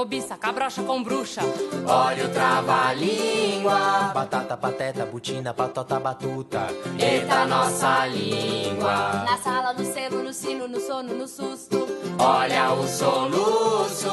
Cobiça, cabrocha com bruxa. Olha o trava-língua. Batata, pateta, butina, patota, batuta. Eita, nossa língua. Na sala, no selo, no sino, no sono, no susto. Olha o soluço.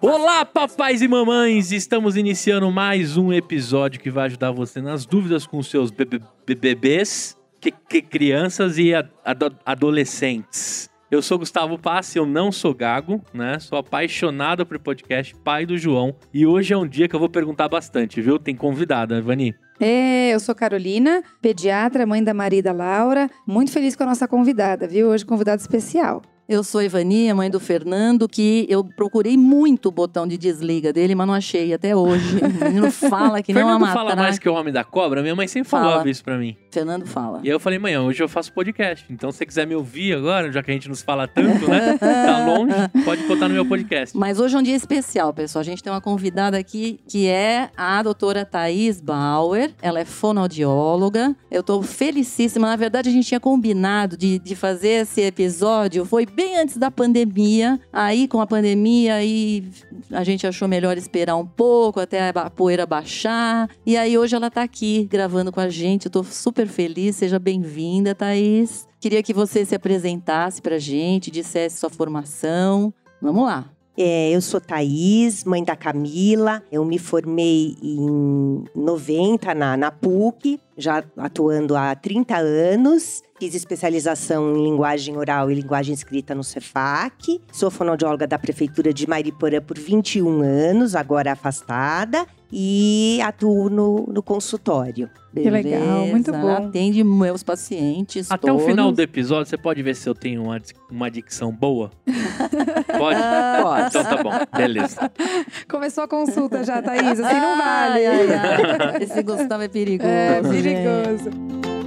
Olá, papais e mamães! Estamos iniciando mais um episódio que vai ajudar você nas dúvidas com seus bebê- be- bebês, que, que crianças e a- ado- adolescentes. Eu sou Gustavo Passi, eu não sou gago, né? Sou apaixonado por podcast, pai do João. E hoje é um dia que eu vou perguntar bastante, viu? Tem convidada, Vani. É, eu sou Carolina, pediatra, mãe da Marida Laura. Muito feliz com a nossa convidada, viu? Hoje convidada especial. Eu sou Ivania, mãe do Fernando, que eu procurei muito o botão de desliga dele, mas não achei até hoje. O menino fala que não é uma fala mais que o homem da cobra? Minha mãe sempre Fala. falava isso pra mim. Fernando fala. E aí eu falei, manhã, hoje eu faço podcast. Então, se você quiser me ouvir agora, já que a gente nos fala tanto, né? Tá longe, pode botar no meu podcast. Mas hoje é um dia especial, pessoal. A gente tem uma convidada aqui que é a doutora Thaís Bauer. Ela é fonoaudióloga. Eu tô felicíssima. Na verdade, a gente tinha combinado de, de fazer esse episódio. Foi bem antes da pandemia. Aí, com a pandemia, aí a gente achou melhor esperar um pouco até a poeira baixar. E aí, hoje ela tá aqui gravando com a gente. Eu tô super feliz. Seja bem-vinda, Thaís. Queria que você se apresentasse pra gente, dissesse sua formação. Vamos lá. É, eu sou Thaís, mãe da Camila. Eu me formei em 90 na, na PUC, já atuando há 30 anos. Fiz especialização em linguagem oral e linguagem escrita no Cefac. Sou fonoaudióloga da Prefeitura de Mariporã por 21 anos, agora afastada. E atuo no, no consultório. Que legal, muito bom. Atende meus pacientes. Até o todos. final do episódio, você pode ver se eu tenho uma, uma dicção boa? Pode? Pode. Então tá bom, beleza. Começou a consulta já, Thaís. Assim não vale. Ai, ai, ai. Esse Gustavo é perigoso. É, perigoso.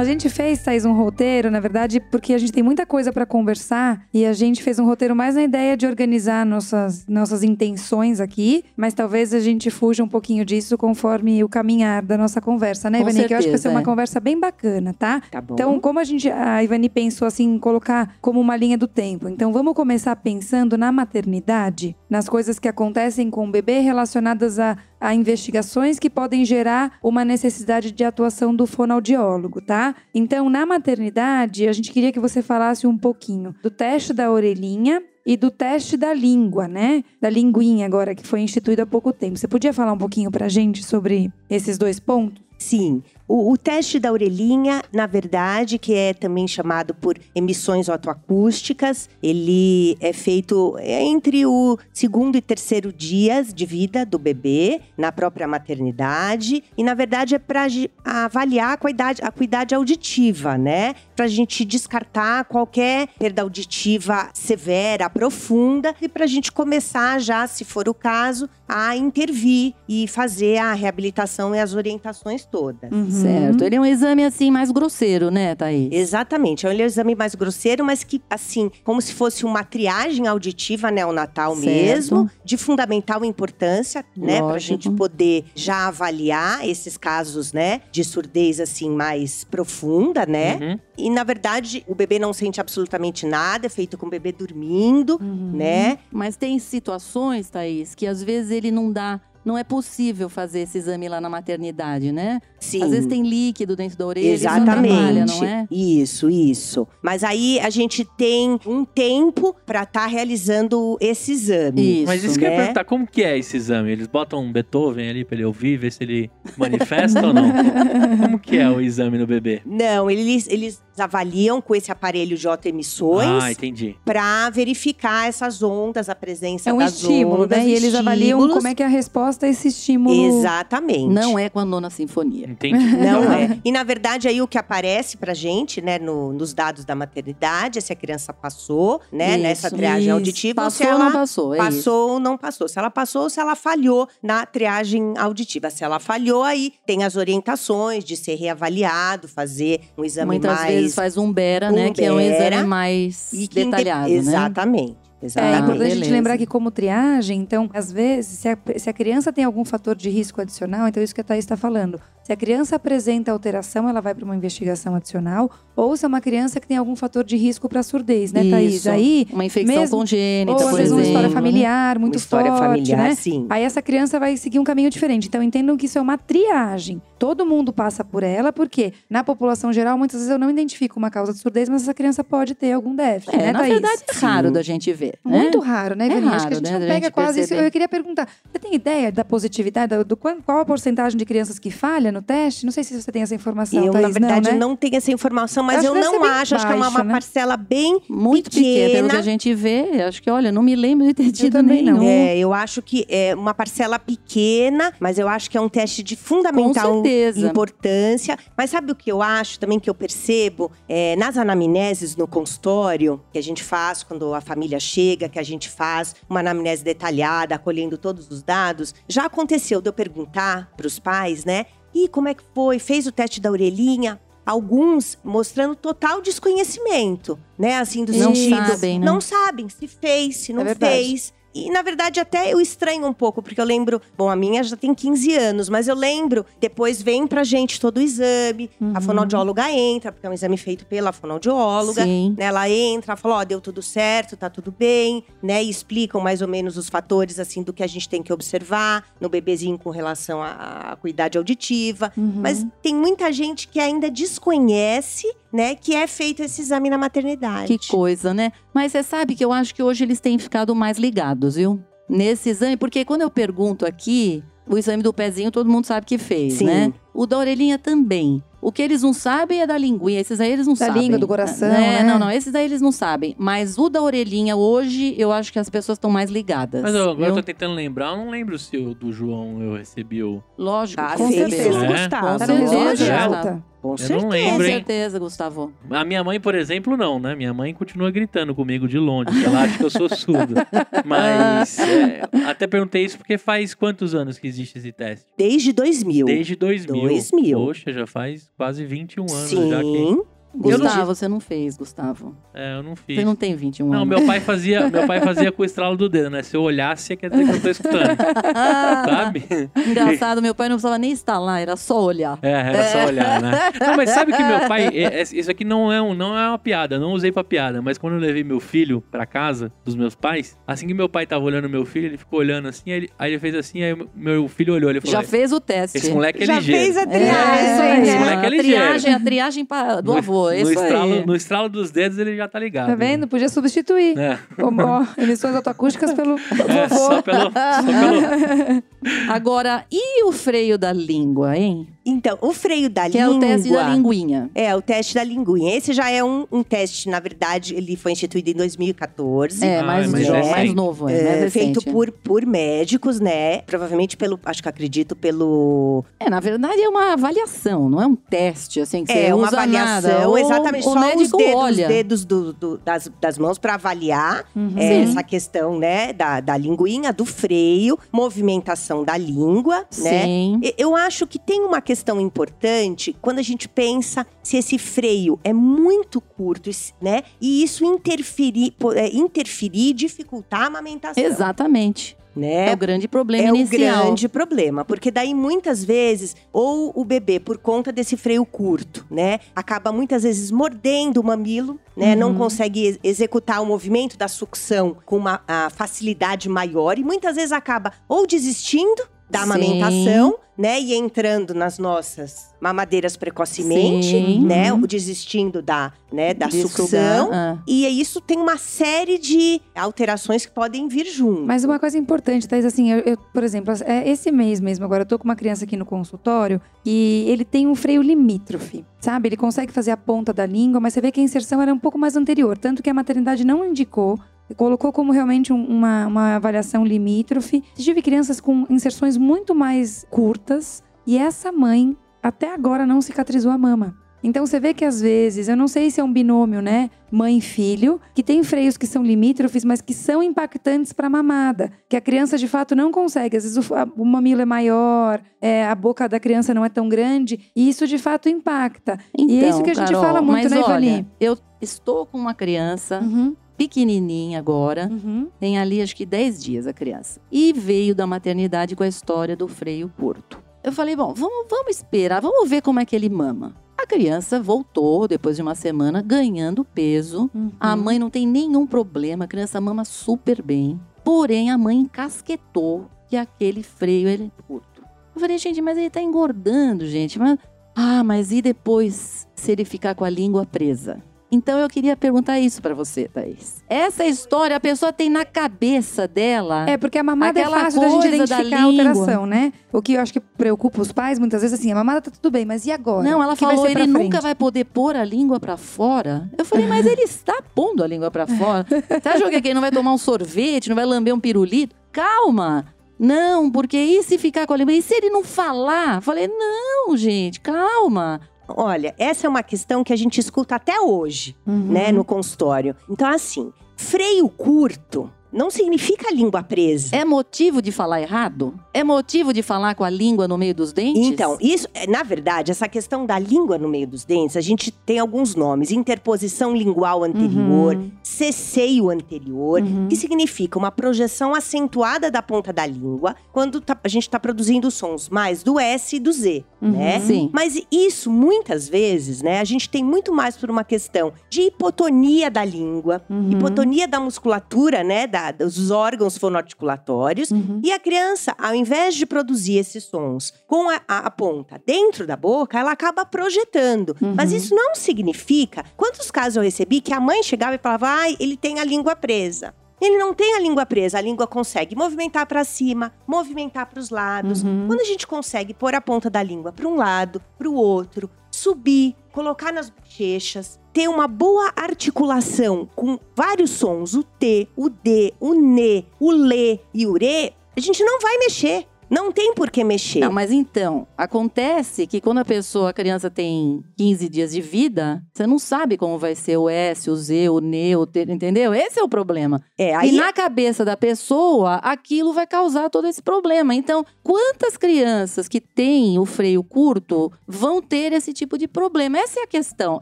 A gente fez, Thaís, um roteiro, na verdade, porque a gente tem muita coisa para conversar e a gente fez um roteiro mais na ideia de organizar nossas, nossas intenções aqui, mas talvez a gente fuja um pouquinho disso conforme o caminhar da nossa conversa, né, Com Ivani? Que eu acho que vai ser certeza, uma é. conversa bem bacana, tá? Tá bom? Então, como a gente, a Ivani pensou assim, colocar como uma linha do tempo. Então, vamos começar pensando na maternidade, nas coisas que acontecem com o bebê relacionadas a, a investigações que podem gerar uma necessidade de atuação do fonoaudiólogo, tá? Então, na maternidade, a gente queria que você falasse um pouquinho do teste da orelhinha e do teste da língua, né? Da linguinha agora que foi instituído há pouco tempo. Você podia falar um pouquinho pra gente sobre esses dois pontos? Sim. O, o teste da orelhinha, na verdade, que é também chamado por emissões otoacústicas, ele é feito entre o segundo e terceiro dias de vida do bebê, na própria maternidade. E, na verdade, é para avaliar a cuidade, a cuidade auditiva, né? Para a gente descartar qualquer perda auditiva severa, profunda, e para a gente começar já, se for o caso, a intervir e fazer a reabilitação e as orientações todas. Certo. Ele é um exame assim mais grosseiro, né, Thaís? Exatamente, é um exame mais grosseiro, mas que, assim, como se fosse uma triagem auditiva neonatal Certo. mesmo, de fundamental importância, né, pra Lógico. gente poder já avaliar esses casos, né, de surdez, assim, mais profunda, né, Uhum. e na verdade o bebê não sente absolutamente nada, é feito com o bebê dormindo, Uhum. né, Mas tem situações, Thaís, que às vezes ele não dá. Não é possível fazer esse exame lá na maternidade, né? sim. Às vezes tem líquido dentro da orelha, isso Exatamente. atrapalha, não é? Isso, isso. Mas aí a gente tem um tempo para estar realizando esse exame. Isso. Mas isso que eu ia né? perguntar, como que é esse exame? Eles botam um Beethoven ali pra ele ouvir, ver se ele manifesta ou não? Como que é o exame no bebê? Não, eles, eles avaliam com esse aparelho de autoemissões Ah, entendi. para verificar essas ondas, a presença É um das estímulo, ondas, né? E eles avaliam como é que é a resposta a esse estímulo. Exatamente. Não é com a nona sinfonia. Entendi. Não é. E na verdade, aí o que aparece pra gente, né, no- nos dados da maternidade, é se a criança passou, né, Isso, nessa triagem isso. auditiva, ou se Passou ou ela não passou? É isso. passou ou não passou. Se ela passou ou se ela falhou na triagem auditiva. Se ela falhou, aí tem as orientações de ser reavaliado, fazer um exame Muitas mais. vezes faz um Bera, né? Que é um exame mais detalhado, né? Exatamente. É Exatamente. importante a gente lembrar que, como triagem, então, às vezes, se a, se a criança tem algum fator de risco adicional, então isso que a Thaís está falando. Se a criança apresenta alteração, ela vai para uma investigação adicional. Ou se é uma criança que tem algum fator de risco para surdez, né, Thaís? Isso. Aí, Uma infecção mesmo- congênita, ou às por vezes uma história familiar muito Uma história forte, familiar, né? sim. Aí essa criança vai seguir um caminho diferente. Então entendam que isso é uma triagem. Todo mundo passa por ela, porque na população geral, muitas vezes eu não identifico uma causa de surdez, mas essa criança pode ter algum déficit, É, né, na Thaís? verdade é raro Sim. da gente ver. né? Muito raro, né, É Vininha? Acho que a gente né, não pega gente quase isso. perceber. Eu queria perguntar, você tem ideia da positividade, do, do qual a porcentagem de crianças que falha no teste? Não sei se você tem essa informação, Eu, Thaís, na verdade, não, né? não tenho essa informação, mas Acho eu que deve não ser bem acho. Acho que é uma, uma né? parcela bem Muito pequena, pelo que a pequena. gente vê. Acho que, olha, não me lembro de ter tido também não. nenhum. É, eu acho que é uma parcela pequena, mas eu acho que é um teste de fundamental importância. Mas sabe o que eu acho também que eu percebo? É, nas anamneses no consultório, que a gente faz quando a família chega, que a gente faz uma anamnese detalhada, acolhendo todos os dados, já aconteceu de eu perguntar para os pais, né? E como é que foi? Fez o teste da orelhinha? Alguns mostrando total desconhecimento, né? Assim, do Não sentido. sabem, né? Não sabem se fez, se não É fez. E, na verdade, até eu estranho um pouco, porque eu lembro… Bom, a minha já tem 15 anos, mas eu lembro… Depois vem pra gente todo o exame, Uhum. a fonoaudióloga entra, porque é um exame feito pela fonoaudióloga. Sim. Né, ela entra, fala, ó, deu tudo certo, tá tudo bem, né? E explicam mais ou menos os fatores, assim, do que a gente tem que observar no bebezinho com relação à, à cuidade auditiva. Uhum. Mas tem muita gente que ainda desconhece, né, que é feito esse exame na maternidade. Que coisa, né? Mas você sabe que eu acho que hoje eles têm ficado mais ligados, viu? Nesse exame, porque quando eu pergunto aqui, o exame do pezinho todo mundo sabe que fez, Sim. né? O da orelhinha também. O que eles não sabem é da linguinha. Esses aí eles não Da sabem. língua, do coração, É, né? Não, não. Esses aí eles não sabem. Mas o da orelhinha, hoje, eu acho que as pessoas estão mais ligadas. Mas eu, agora eu tô tentando lembrar, eu não lembro se o do João eu recebi o. Lógico, Ah, com certeza. É? Gustavo. Tá resultado de certeza. Com Eu certeza. não Com lembro, hein? certeza, Gustavo. A minha mãe, por exemplo, não, né? Minha mãe continua gritando comigo de longe, ela acha que eu sou surdo. Mas é, até perguntei isso porque faz quantos anos que existe esse teste? Desde 2000. Desde 2000. 2000. Poxa, já faz quase 21 anos já que Sim. Gustavo, você não fez, Gustavo. é, eu não fiz. Você não tem 21 Não, anos. meu pai fazia, meu pai fazia com o estralo do dedo, né? Se eu olhasse, quer dizer que eu tô escutando. Sabe? Engraçado, meu pai não precisava nem estar lá, era só olhar. É, era só olhar, né? Não, mas sabe que meu pai. é- é- isso aqui não é, um, não é uma piada, não usei pra piada, mas quando eu levei meu filho pra casa dos meus pais, assim que meu pai tava olhando meu filho, ele ficou olhando assim, aí ele, aí ele fez assim, aí meu filho olhou, ele falou: Já fez o teste. Esse moleque é Já ligeiro. fez a É, triagem, Esse né? moleque é a ligeiro. triagem, a triagem pa- do No- no, estralo, aí. no estralo dos dedos ele já tá ligado. Tá vendo? Podia substituir. É, Como, emissões autoacústicas pelo é, vovô. só pelo. Só pelo Agora, e o freio da língua, hein? Então, o freio da Que língua… é o teste da linguinha. É, o teste da linguinha. Esse já é um, um teste, na verdade, ele foi instituído em 2014. É, Ah, mais, é mais jo- recente. mais novo, é, mais É, recente. feito por, por médicos, né? Provavelmente pelo, acho que acredito pelo. É, na verdade é uma avaliação, não é um teste, assim, que você é, uma usa avaliação, nada. O- exatamente. O só os médico dedos, olha. dedos do- do- das, das mãos para avaliar Uhum. é, essa questão, né? Da, da linguinha, do freio, movimentação da língua, né? Sim. E- Eu acho que tem uma questão importante quando a gente pensa se esse freio é muito curto, né? E isso interferir, é, interferir, dificultar a amamentação. Exatamente. Né? É o grande problema É o inicial. grande problema, porque daí muitas vezes, ou o bebê, por conta desse freio curto, né, acaba muitas vezes mordendo o mamilo, né, não consegue ex- executar o movimento da sucção com uma facilidade maior e muitas vezes acaba ou desistindo, da Sim. amamentação, né? E entrando nas nossas mamadeiras precocemente, Sim. né? Uhum. Desistindo da, né, da De sucção. ah. E isso tem uma série de alterações que podem vir junto. Mas uma coisa importante, Thais, assim, eu, eu, por exemplo, é, esse mês mesmo, agora eu tô com uma criança aqui no consultório e ele tem um freio limítrofe, sabe? Ele consegue fazer a ponta da língua, mas você vê que a inserção era um pouco mais anterior, tanto que a maternidade não indicou, colocou como realmente um- uma, uma avaliação limítrofe. Tive crianças com inserções muito mais curtas e essa mãe até agora não cicatrizou a mama. Então você vê que às vezes, eu não sei se é um binômio, né? Mãe e filho, que tem freios que são limítrofes, mas que são impactantes para a mamada. Que a criança de fato não consegue. Às vezes o, a- o mamilo é maior, é, a boca da criança não é tão grande, e isso de fato impacta. Então, e é isso que a gente Carol, fala muito, mas né, olha, eu estou com uma criança Uhum, pequenininha agora. uhum. Tem ali acho que 10 dias a criança. E veio da maternidade com a história do freio curto. Eu falei, bom, vamos, vamos esperar, vamos ver como é que ele mama. A criança voltou depois de uma semana ganhando peso. Uhum. A mãe não tem nenhum problema, a criança mama super bem. Porém, a mãe encasquetou que aquele freio ele é curto. Eu falei, gente, mas ele tá engordando, gente. Mas... Ah, mas e depois se ele ficar com a língua presa? Então eu queria perguntar isso pra você, Thaís. Essa história a pessoa tem na cabeça dela. É, porque a mamada é fácil da gente coisa da identificar a alteração, né? O que eu acho que preocupa os pais, muitas vezes, assim, a mamada tá tudo bem, mas e agora? Não, ela que falou, pra ele nunca vai poder pôr a língua pra fora. Eu falei, mas ele está pondo a língua pra fora. Você achou que ele não vai tomar um sorvete, não vai lamber um pirulito? Calma! Não, porque e se ficar com a língua? E se ele não falar? Eu Falei, não, gente, calma. Olha, essa é uma questão que a gente escuta até hoje, Uhum. né, no consultório. Então, assim, freio curto não significa língua presa. É motivo de falar errado? É motivo de falar com a língua no meio dos dentes? Então, isso, é, na verdade, essa questão da língua no meio dos dentes, a gente tem alguns nomes: interposição lingual anterior, Uhum. cesseio anterior, Uhum. que significa uma projeção acentuada da ponta da língua quando tá- a gente está produzindo sons mais do S e do Z, Uhum. né? Sim. Mas isso, muitas vezes, né, a gente tem muito mais por uma questão de hipotonia da língua, Uhum. hipotonia da musculatura, né, da- dos órgãos fonoarticulatórios. Uhum. E a criança, ao invés de produzir esses sons com a, a- a ponta dentro da boca, ela acaba projetando. Uhum. Mas isso não significa. Quantos casos eu recebi que a mãe chegava e falava, ai, ele tem a língua presa. Ele não tem a língua presa, a língua consegue movimentar para cima, movimentar para os lados. Uhum. Quando a gente consegue pôr a ponta da língua para um lado, para o outro, subir, colocar nas bochechas, ter uma boa articulação com vários sons, o T, o D, o NE, o LE e o RE, a gente não vai mexer. Não tem por que mexer. Não, mas então, acontece que quando a pessoa, a criança tem 15 dias de vida, você não sabe como vai ser o S, o Z, o N, o T, entendeu? Esse é o problema. é, E aí na cabeça da pessoa, aquilo vai causar todo esse problema. Então, quantas crianças que têm o freio curto vão ter esse tipo de problema? Essa é a questão,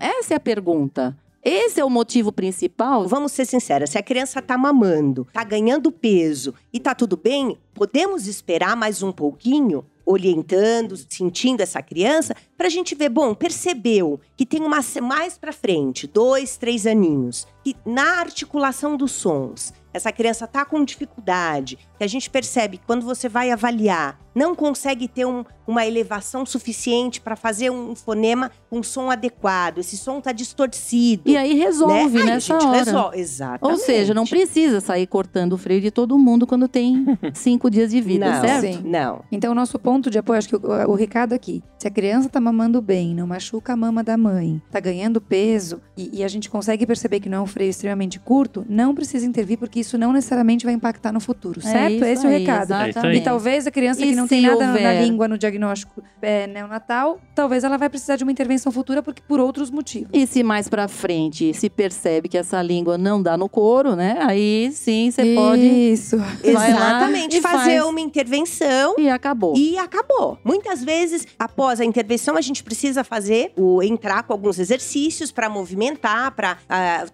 essa é a pergunta. Esse é o motivo principal? Vamos ser sinceras, se a criança tá mamando, tá ganhando peso e tá tudo bem, podemos esperar mais um pouquinho, orientando, sentindo essa criança, pra gente ver, bom, percebeu que tem uma mais pra frente, dois, três aninhos, que na articulação dos sons, essa criança tá com dificuldade, que a gente percebe que quando você vai avaliar, não consegue ter um- uma elevação suficiente para fazer um fonema com um som adequado, esse som tá distorcido. E aí resolve né? Aí a nessa gente hora. resolve, exatamente. Ou seja, não precisa sair cortando o freio de todo mundo quando tem cinco dias de vida, não, certo? Sim. Não. Então, o nosso ponto de apoio, acho que o, o recado aqui, se a criança tá mamando bem, não machuca a mama da mãe, tá ganhando peso e, e a gente consegue perceber que não é um freio extremamente curto, não precisa intervir, porque isso não necessariamente vai impactar no futuro, certo? isso Esse é o aí, recado. É aí. E Exatamente. talvez a criança E que não tem nada na houver? língua no diagnóstico é, neonatal, talvez ela vai precisar de uma intervenção futura porque, por outros motivos. E se mais pra frente se percebe que essa língua não dá no couro, né? Aí sim você pode. Isso. Exatamente. Fazer faz. uma intervenção E acabou. e acabou. Muitas vezes, após a intervenção, a gente precisa fazer o entrar com alguns exercícios para movimentar, para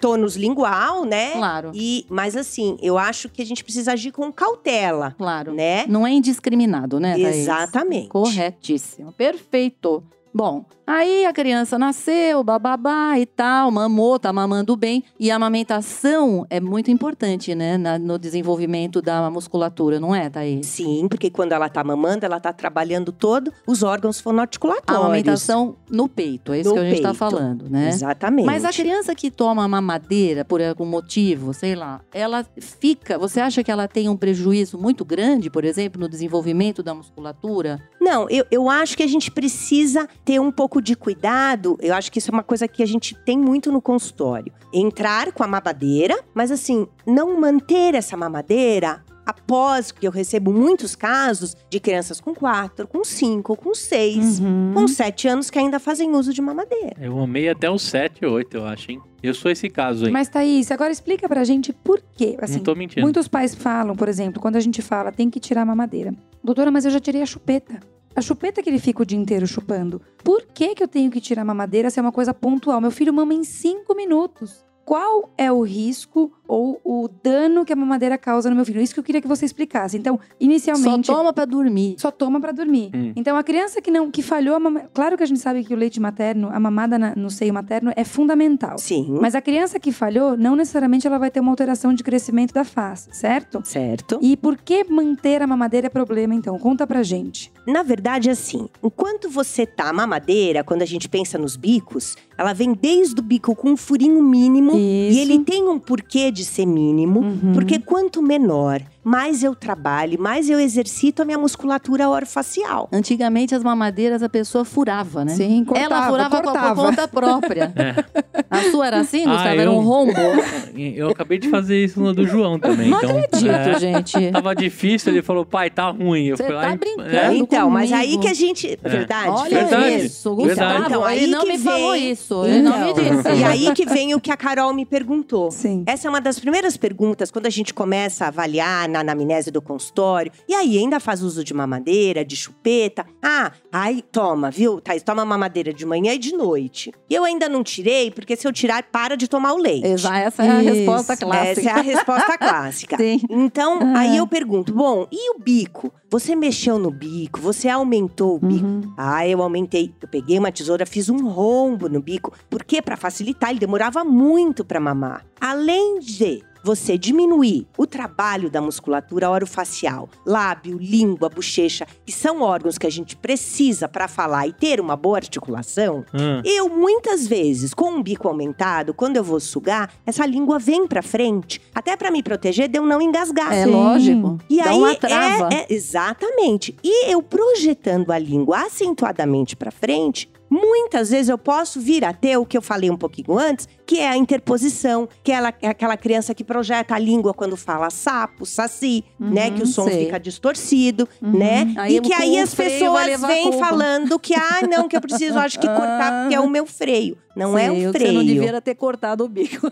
tônus lingual, né? Claro, E, mas assim, eu acho que a gente precisa agir com cautela, claro. né? Não é indiscriminado, né? Thaís? Exatamente. Corretíssimo. Perfeito. Bom, aí a criança nasceu, bababá e tal, mamou, tá mamando bem. E a amamentação é muito importante, né? na- no desenvolvimento da musculatura, não é, Thaís? Sim, porque quando ela tá mamando, ela tá trabalhando todo os órgãos A fonoarticulatórios. amamentação no peito, é isso No que a gente tá peito. falando, né? Exatamente. Mas a criança que toma mamadeira por algum motivo, sei lá, ela fica. Você acha que ela tem um prejuízo muito grande, por exemplo, no desenvolvimento da musculatura? Não, eu, eu acho que a gente precisa ter um pouco de cuidado. Eu acho que isso é uma coisa que a gente tem muito no consultório. Entrar com a mamadeira, mas assim, não manter essa mamadeira após que eu recebo muitos casos de crianças com quatro, com cinco, com seis, Uhum. com sete anos que ainda fazem uso de mamadeira. Eu amei até os 7, 8, eu acho, hein? Eu sou esse caso aí. Mas, Thaís, agora explica pra gente por quê. Assim, não tô mentindo. muitos pais falam, por exemplo, quando a gente fala tem que tirar a mamadeira. Doutora, mas eu já tirei a chupeta. A chupeta que ele fica o dia inteiro chupando. Por que, que eu tenho que tirar a mamadeira se é uma coisa pontual? Meu filho mama em cinco minutos. Qual é o risco ou o dano que a mamadeira causa no meu filho? Isso que eu queria que você explicasse. Então, inicialmente. Só toma pra dormir. Só toma pra dormir. Hum. Então a criança que não que falhou a mama... claro que a gente sabe que o leite materno, a mamada na- no seio materno é fundamental. Sim. Mas a criança que falhou, não necessariamente ela vai ter uma alteração de crescimento da face, certo? Certo. E por que manter a mamadeira é problema então? Conta pra gente. Na verdade, assim, enquanto você tá a mamadeira, quando a gente pensa nos bicos, ela vem desde o bico com um furinho mínimo Isso. e ele tem um porquê de ser mínimo, Uhum. porque quanto menor, mais eu trabalho, mais eu exercito a minha musculatura orofacial. Antigamente as mamadeiras a pessoa furava, né? Sim, cortava, Ela furava com a- cortava. por conta própria. É. A sua era assim, Gustavo? Ah, Era um eu- rombo? Eu acabei de fazer isso no do João também. Não então, acredito, é, gente. Tava difícil, ele falou, pai, tá ruim. Eu Você fui lá tá e- brincando. É, então, mas comigo. aí que a gente. Verdade? Olha Verdade. isso, Gustavo. Então, aí ele não que me falou vem- isso. Ele não me Então, disse. E aí que vem o que a Carol me perguntou. Sim. Essa é uma das primeiras perguntas quando a gente começa a avaliar na anamnese do consultório. E aí, ainda faz uso de mamadeira, de chupeta? Ah, aí toma, viu? Thaís, toma mamadeira de manhã e de noite. E eu ainda não tirei, porque se eu tirar, para de tomar o leite. Exa- Essa é a Isso. resposta clássica. Essa é a resposta clássica. Sim. Então, Ah. aí eu pergunto: bom, e o bico? Você mexeu no bico? Você aumentou o bico? Uhum. Ah, eu aumentei. Eu peguei uma tesoura, fiz um rombo no bico. Porque para facilitar, ele demorava muito para mamar. Além de você diminuir o trabalho da musculatura orofacial, lábio, língua, bochecha, que são órgãos que a gente precisa para falar e ter uma boa articulação, Hum. eu, muitas vezes, com um bico aumentado, quando eu vou sugar, essa língua vem pra frente, até pra me proteger de eu não engasgar. É Sim. lógico. E Dá aí uma trava. É, é- exatamente. E eu projetando a língua acentuadamente pra frente, muitas vezes eu posso vir a ter o que eu falei um pouquinho antes, que é a interposição, que é, ela- é aquela criança que projeta a língua quando fala sapo, saci, né, que o som Uhum, sei. fica distorcido, né? Aí e que aí o as pessoas vêm falando que ah, não, que eu preciso acho que cortar porque é o meu freio. Não é Sei, o Você freio. não devia ter cortado o bico.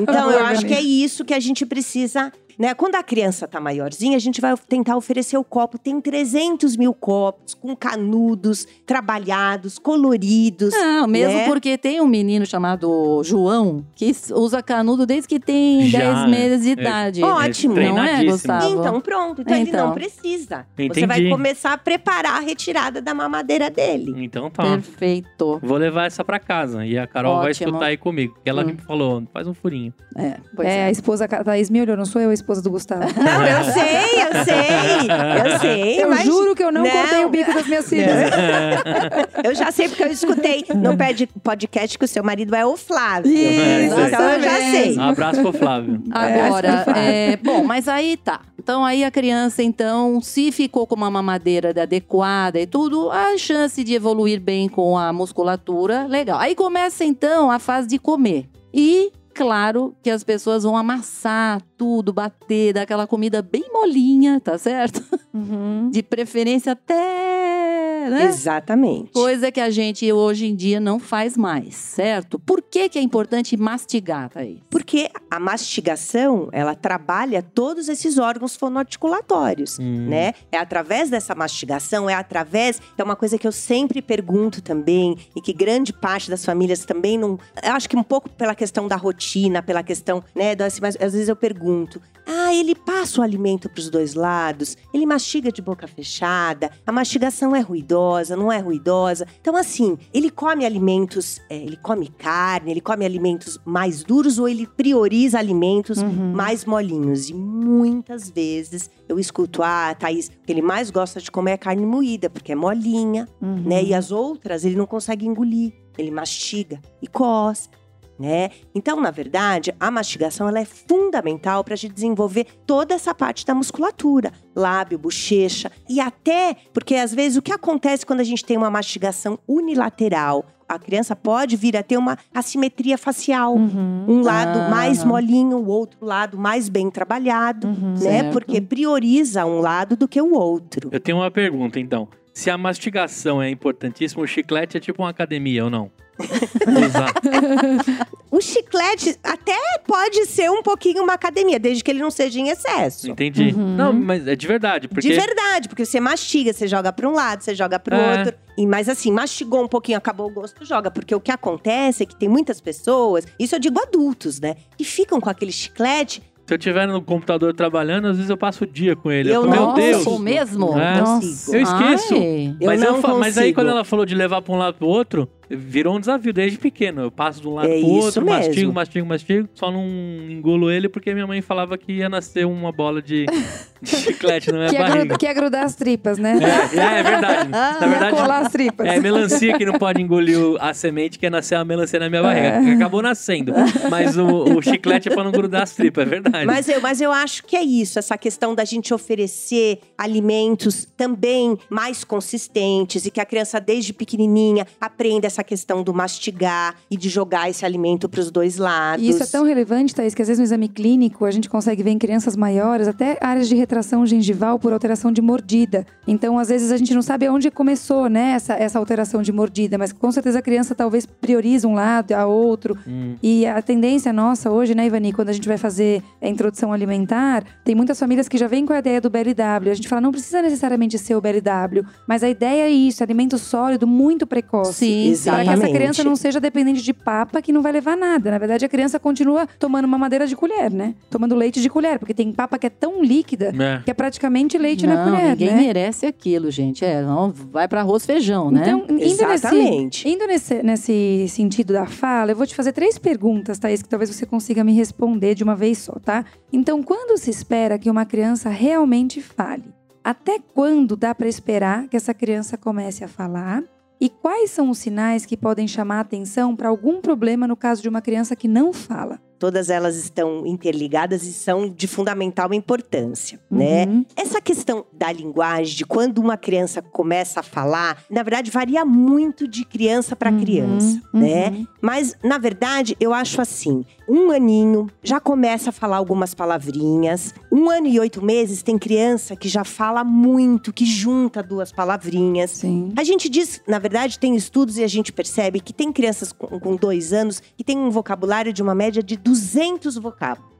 Então, eu acho que é isso que a gente precisa. Né? Quando a criança tá maiorzinha, a gente vai tentar oferecer o copo. Tem 300 mil copos com canudos, trabalhados, coloridos. Não, mesmo né? porque tem um menino chamado João que usa canudo desde que tem Já, 10 meses de é. idade. Ótimo. Não é. Gustavo? Então, pronto. Então, ele Então. não precisa. Você Entendi. vai começar a preparar a retirada da mamadeira dele. Então tá. Perfeito. Vou levar essa pra casa. E a Carol vai Ótimo. escutar aí comigo. Porque ela Hum. me falou, faz um furinho. É, pois É, é. a esposa, a Thaís me olhou, não sou eu a esposa do Gustavo. Não, eu sei, eu sei. Eu sei. eu mas juro que eu não, Não. cortei o bico das minhas filhas. Eu já sei porque eu escutei no ped- podcast que o seu marido é o Flávio. Isso, então eu já sei. Um abraço pro Flávio. Agora, é, bom, mas aí tá. Então aí a criança, então, se ficou com uma mamadeira adequada e tudo, a chance de evoluir bem com a musculatura, legal. Aí começa então a fase de comer. E claro que as pessoas vão amassar tudo, bater, dar aquela comida bem molinha, tá certo? Uhum. De preferência até, né? Exatamente. Coisa que a gente hoje em dia não faz mais, certo? Por que, que é importante mastigar, Thaís? Porque a mastigação, ela trabalha todos esses órgãos fonoarticulatórios, Hum. né? É através dessa mastigação, é através. É uma coisa que eu sempre pergunto também, e que grande parte das famílias também não. Eu acho que um pouco pela questão da rotina, pela questão, né? do- assim, mas às vezes eu pergunto: ah, ele passa o alimento para os dois lados, ele mastiga de boca fechada, a mastigação é ruidosa, não é ruidosa. Então, assim, ele come alimentos, é, ele come carne, ele come alimentos mais duros ou ele prioriza alimentos Uhum. mais molinhos. E muitas vezes eu escuto, ah, Thaís, o que ele mais gosta de comer é carne moída, porque é molinha, Uhum. né? E as outras ele não consegue engolir, ele mastiga e cospe. Né? Então, na verdade, a mastigação ela é fundamental para a gente desenvolver toda essa parte da musculatura, lábio, bochecha e até porque às vezes o que acontece quando a gente tem uma mastigação unilateral, a criança pode vir a ter uma assimetria facial, Uhum. um lado Ah. mais molinho, o outro lado mais bem trabalhado, Uhum. né? Certo. Porque prioriza um lado do que o outro. Eu tenho uma pergunta, então. Se a mastigação é importantíssima, o chiclete é tipo uma academia ou não? Usar. O chiclete até pode ser um pouquinho uma academia, desde que ele não seja em excesso. Entendi. Uhum. Não, mas é de verdade, porque De verdade, porque você mastiga, você joga para um lado, você joga para o É. outro. E mas assim, mastigou um pouquinho, acabou o gosto, joga, porque o que acontece é que tem muitas pessoas, isso eu digo adultos, né, que ficam com aquele chiclete se eu estiver no computador trabalhando, às vezes eu passo o dia com ele. Eu falo, não Meu Deus! Nossa, mesmo? É. consigo. Eu esqueço. Ai. Eu mas, não fa- mas aí quando ela falou de levar pra um lado pro outro, virou um desafio desde pequeno. Eu passo de um lado É pro isso outro, mastigo, mastigo, mastigo. Só não engulo ele porque minha mãe falava que ia nascer uma bola de chiclete na minha Que é, barriga. grudar, que é grudar as tripas, né? É, é, é verdade. Na Ia verdade, colar as tripas. é melancia que não pode engolir a semente, que é nascer a melancia na minha barriga. que Acabou nascendo. Mas o, o chiclete é pra não grudar as tripas, é verdade. Mas eu, mas eu acho que é isso, essa questão da gente oferecer alimentos também mais consistentes e que a criança desde pequenininha aprenda essa questão do mastigar e de jogar esse alimento para os dois lados. E isso é tão relevante, Thaís, que às vezes no exame clínico a gente consegue ver em crianças maiores até áreas de retração gengival por alteração de mordida. Então, às vezes, a gente não sabe aonde começou, né, essa, essa alteração de mordida, mas com certeza a criança talvez prioriza um lado a outro. Hum. E a tendência nossa hoje, né, Ivani, quando a gente vai fazer a introdução alimentar, tem muitas famílias que já vêm com a ideia do BLW. A gente fala, não precisa necessariamente ser o BLW, mas a ideia é isso, alimento sólido muito precoce. Sim, Para que essa Exatamente. criança não seja dependente de papa, que não vai levar nada. Na verdade, a criança continua tomando uma madeira de colher, né? Tomando leite de colher, porque tem papa que é tão líquida É. que é praticamente leite não, na colher, ninguém né? merece aquilo, gente. É, não, vai para arroz feijão, né? Então, indo, nesse, Exatamente. indo nesse, nesse sentido da fala, eu vou te fazer três perguntas, Thaís, que talvez você consiga me responder de uma vez só, tá? Então, quando se espera que uma criança realmente fale? Até quando dá para esperar que essa criança comece a falar? E quais são os sinais que podem chamar a atenção para algum problema no caso de uma criança que não fala? Todas elas estão interligadas e são de fundamental importância, né? Uhum. Essa questão da linguagem, de quando uma criança começa a falar, na verdade varia muito de criança para Uhum, criança, né? uhum. Mas na verdade eu acho assim, um aninho já começa a falar algumas palavrinhas. Um ano e oito meses tem criança que já fala muito, que junta duas palavrinhas. Sim. A gente diz, na verdade, tem estudos e a gente percebe que tem crianças com, com dois anos que tem um vocabulário de uma média de 200 vocábulos.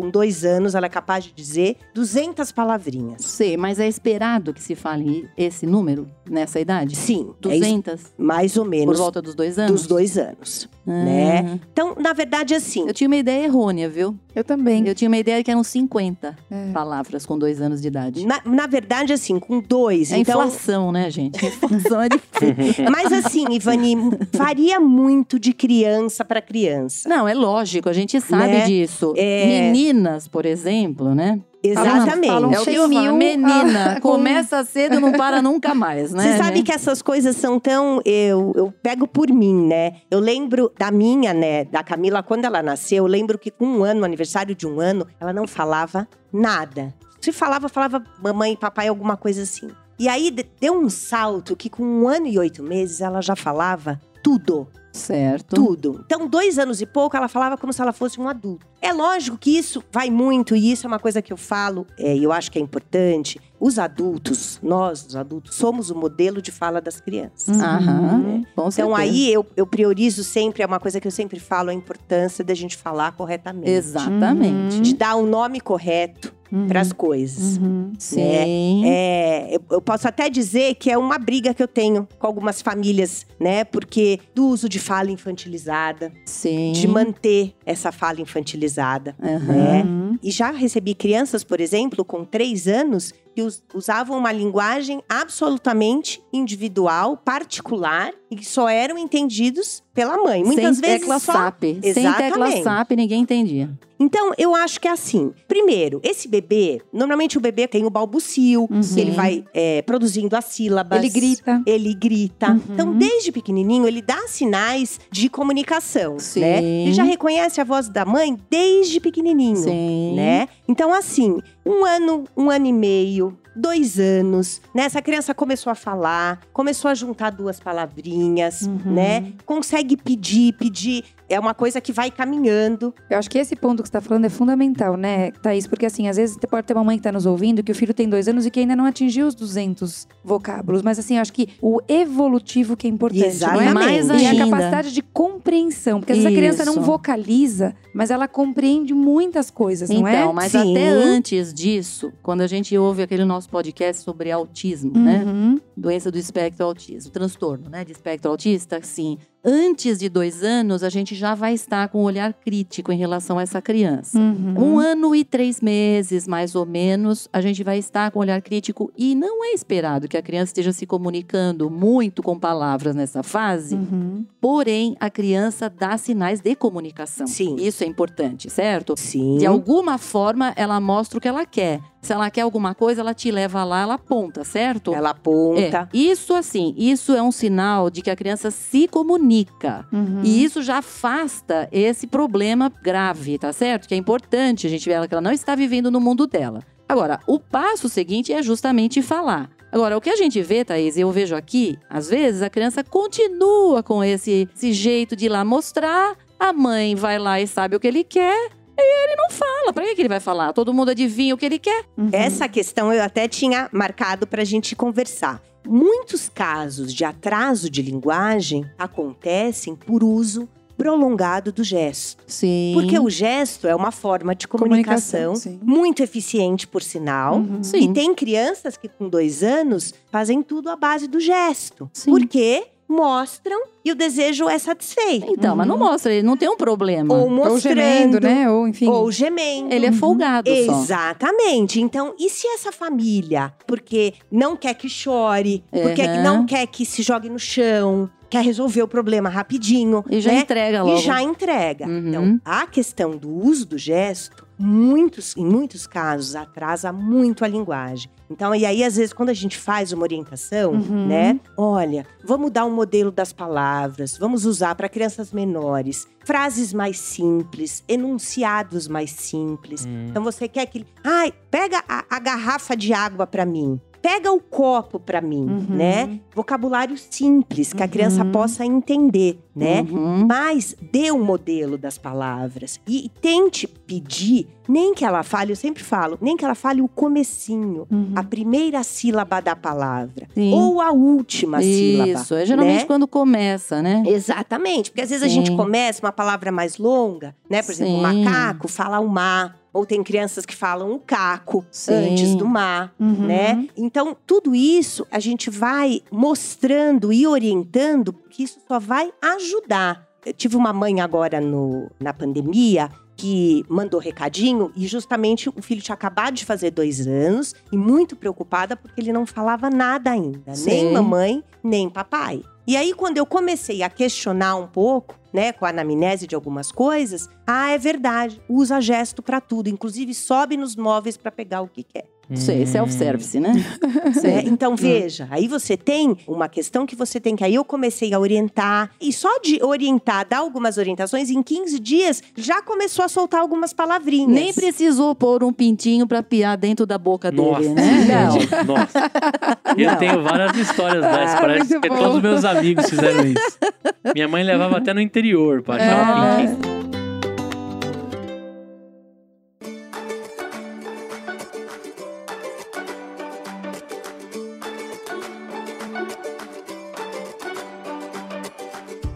Com dois anos, ela é capaz de dizer 200 palavrinhas. Sei, mas é esperado que se fale esse número nessa idade? Sim, é isso, 200? mais ou por menos volta dos dois anos? dos dois anos, Ah. né? Então, na verdade, assim, Eu tinha uma ideia errônea, viu? Eu também. Eu tinha uma ideia que eram 50 É. palavras com dois anos de idade. na, na verdade, assim, com dois, É então… inflação, né, gente? Inflação é difícil. Mas assim, Ivani, varia muito de criança para criança. Não, é lógico, a gente sabe Né? disso. É. Meninas, por exemplo, né? Exatamente. falam É o que mil, menina, ah, com- começa cedo, não para nunca mais, né? Você sabe que essas coisas são tão. Eu, eu pego por mim, né? Eu lembro da minha, né? Da Camila, quando ela nasceu, eu lembro que com um ano, no aniversário de um ano, ela não falava nada. Se falava, falava mamãe, papai, alguma coisa assim. E aí de- deu um salto que com um ano e oito meses ela já falava tudo. Certo. Tudo. Então, dois anos e pouco, ela falava como se ela fosse um adulto. É lógico que isso vai muito, e isso é uma coisa que eu falo, é, e eu acho que é importante. Os adultos, nós, os adultos, somos o modelo de fala das crianças. Aham. Com Então, certeza. aí eu, eu priorizo sempre, é uma coisa que eu sempre falo, a importância da gente falar corretamente. Exatamente. De dar o nome correto para as coisas. Uhum. Sim. É, eu, eu posso até dizer que é uma briga que eu tenho com algumas famílias, né? Porque do uso de fala infantilizada, Sim. de manter essa fala infantilizada, Aham. né? E já recebi crianças, por exemplo, com três anos, que us- usavam uma linguagem absolutamente individual, particular, e que só eram entendidos pela mãe. Muitas Sem vezes tecla só SAP. Sem tecla Exatamente. SAP, ninguém entendia. então, eu acho que é assim. Primeiro, esse bebê, normalmente o bebê tem o balbucio, que ele vai é, produzindo as sílabas. Ele grita. Ele grita. Uhum. Então, desde pequenininho, ele dá sinais de comunicação, Sim. né? Ele já reconhece a voz da mãe desde pequenininho, Sim. né? Então, assim, um ano, um ano e meio, dois anos, né? Essa criança começou a falar, começou a juntar duas palavrinhas, Uhum. né? Consegue pedir, pedir. É uma coisa que vai caminhando. Eu acho que esse ponto que você tá falando é fundamental, né, Thaís? Porque assim, às vezes pode ter uma mãe que tá nos ouvindo que o filho tem dois anos e que ainda não atingiu os 200 vocábulos. Mas assim, eu acho que o evolutivo que é importante, não é? Exatamente. Mais E a ainda. capacidade de compreensão. Porque às vezes a criança não vocaliza, mas ela compreende muitas coisas, não é? Então, mas Sim. até antes disso, quando a gente ouve aquele nosso podcast sobre autismo, né? Uhum. Doença do espectro autismo, transtorno, né? De espectro autista, assim. Antes de dois anos, a gente já vai estar com um olhar crítico em relação a essa criança. Uhum. Um ano e três meses, mais ou menos, a gente vai estar com um olhar crítico e não é esperado que a criança esteja se comunicando muito com palavras nessa fase. Uhum. Porém, a criança dá sinais de comunicação. Sim. Isso é importante, certo? Sim. De alguma forma, ela mostra o que ela quer. Se ela quer alguma coisa, ela te leva lá, ela aponta, certo? Ela É, aponta. isso assim, isso é um sinal de que a criança se comunica. Uhum. E isso já afasta esse problema grave, tá certo? Que é importante a gente ver ela que ela não está vivendo no mundo dela. Agora, o passo seguinte é justamente falar. Agora, o que a gente vê, Thaís, e eu vejo aqui, às vezes a criança continua com esse, esse jeito de ir lá mostrar, a mãe vai lá e sabe o que ele quer, e ele não fala. Pra que, que ele vai falar? Todo mundo adivinha o que ele quer. Uhum. Essa questão eu até tinha marcado para a gente conversar. Muitos casos de atraso de linguagem acontecem por uso prolongado do gesto. Sim. Porque o gesto é uma forma de comunicação, Comunicação, muito eficiente, por sinal. Uhum. Sim. E tem crianças que com dois anos fazem tudo à base do gesto. Sim. Porque mostram e o desejo é satisfeito. Então, mas não mostra, ele não tem um problema. Ou mostrando, Ou gemendo, né? Ou enfim. ou gemendo. Ele é folgado só. Exatamente. Então, e se essa família, porque não quer que chore, porque Uhum. não quer que se jogue no chão, quer resolver o problema rapidinho, E já né? entrega logo. E já entrega. Uhum. Então, a questão do uso do gesto, muitos, em muitos casos, atrasa muito a linguagem. Então, e aí, às vezes, quando a gente faz uma orientação, Uhum. né? Olha, vamos dar um modelo das palavras, vamos usar para crianças menores frases mais simples, enunciados mais simples. Então, você quer que. Ai, pega a, a garrafa de água para mim. Pega o copo para mim, Uhum. né? Vocabulário simples, que a criança possa entender, né? Uhum. Mas dê um modelo das palavras e tente pedir, nem que ela fale, eu sempre falo, nem que ela fale o comecinho, Uhum. a primeira sílaba da palavra Sim. ou a última sílaba. Isso, é geralmente né? quando começa, né? Exatamente, porque às vezes a Sim. gente começa uma palavra mais longa, né? Por exemplo, Sim. macaco fala o mar, ou tem crianças que falam o caco Sim. antes do mar Uhum. né? Então, tudo isso a gente vai mostrando e orientando, que isso só vai ajudar. Eu tive uma mãe agora no, na pandemia que mandou recadinho e justamente o filho tinha acabado de fazer dois anos e muito preocupada porque ele não falava nada ainda, nem Sim. mamãe, nem papai. E aí, quando eu comecei a questionar um pouco, né, com a anamnese de algumas coisas, ah, é verdade, usa gesto pra tudo, inclusive sobe nos móveis pra pegar o que quer. Isso aí, self-service, né? né? Sei. Então veja, aí você tem uma questão que você tem que aí eu comecei a orientar e só de orientar, dar algumas orientações em 15 dias já começou a soltar algumas palavrinhas. Nem precisou pôr um pintinho pra piar dentro da boca dele, Nossa, né? Nossa. Eu Não. tenho várias histórias dessas. Parece muito que bom. todos os meus amigos fizeram isso. Minha mãe levava até no interior pra achar o É. pintinho.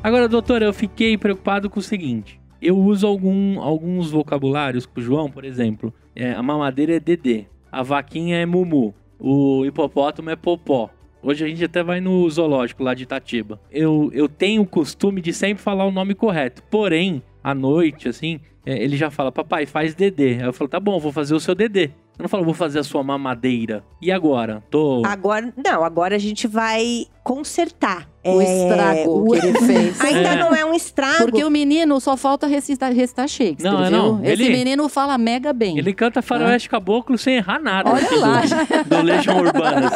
Agora, doutora, eu fiquei preocupado com o seguinte. Eu uso algum- alguns vocabulários com o João, por exemplo. É, a mamadeira é dedê, a vaquinha é mumu, o hipopótamo é popó. Hoje a gente até vai no zoológico lá de Itatiba. Eu, eu tenho o costume de sempre falar o nome correto. Porém, à noite, assim, é, ele já fala, papai, faz dedê. Aí eu falo, tá bom, vou fazer o seu dedê. Eu não falo, vou fazer a sua mamadeira. E agora? Tô. Agora, não, agora a gente vai consertar. O É, estrago o- que ele fez. Ainda É. não é um estrago. Porque o menino só falta recitar, recitar Shakespeare, Não, é viu? não. Esse Ele- menino fala mega bem. Ele canta faroeste caboclo sem errar nada. Olha aqui lá. Do, do Legião Urbana.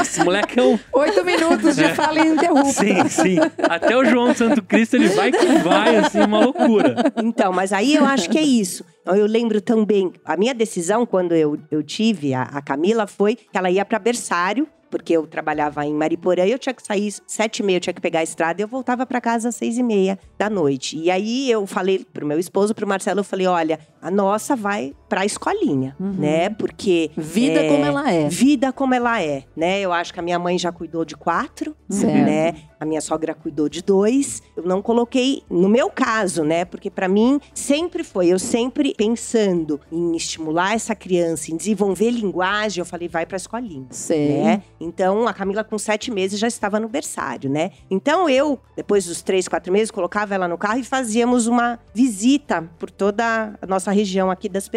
Esse moleque é um... Oito minutos de fala ininterrupta. Sim, sim. Até o João Santo Cristo, ele vai que vai, assim, uma loucura. Então, mas aí eu acho que é isso. Eu lembro também, a minha decisão quando eu, eu tive a, a Camila foi que ela ia para berçário, porque eu trabalhava em Mariporã eu tinha que sair sete e meia, eu tinha que pegar a estrada e eu voltava para casa às seis e meia da noite. E aí eu falei pro meu esposo, pro Marcelo, eu falei, olha, a nossa vai pra escolinha, né? Porque… Vida é, como ela é. Vida como ela é, né? Eu acho que a minha mãe já cuidou de quatro, Certo. né? A minha sogra cuidou de dois. Eu não coloquei no meu caso, né? Porque pra mim sempre foi, eu sempre pensando em estimular essa criança, em desenvolver linguagem, eu falei, vai pra escolinha. Sei. Né? Então, a Camila, com sete meses, já estava no berçário, né? Então, eu, depois dos três, quatro meses, colocava ela no carro e fazíamos uma visita por toda a nossa região aqui das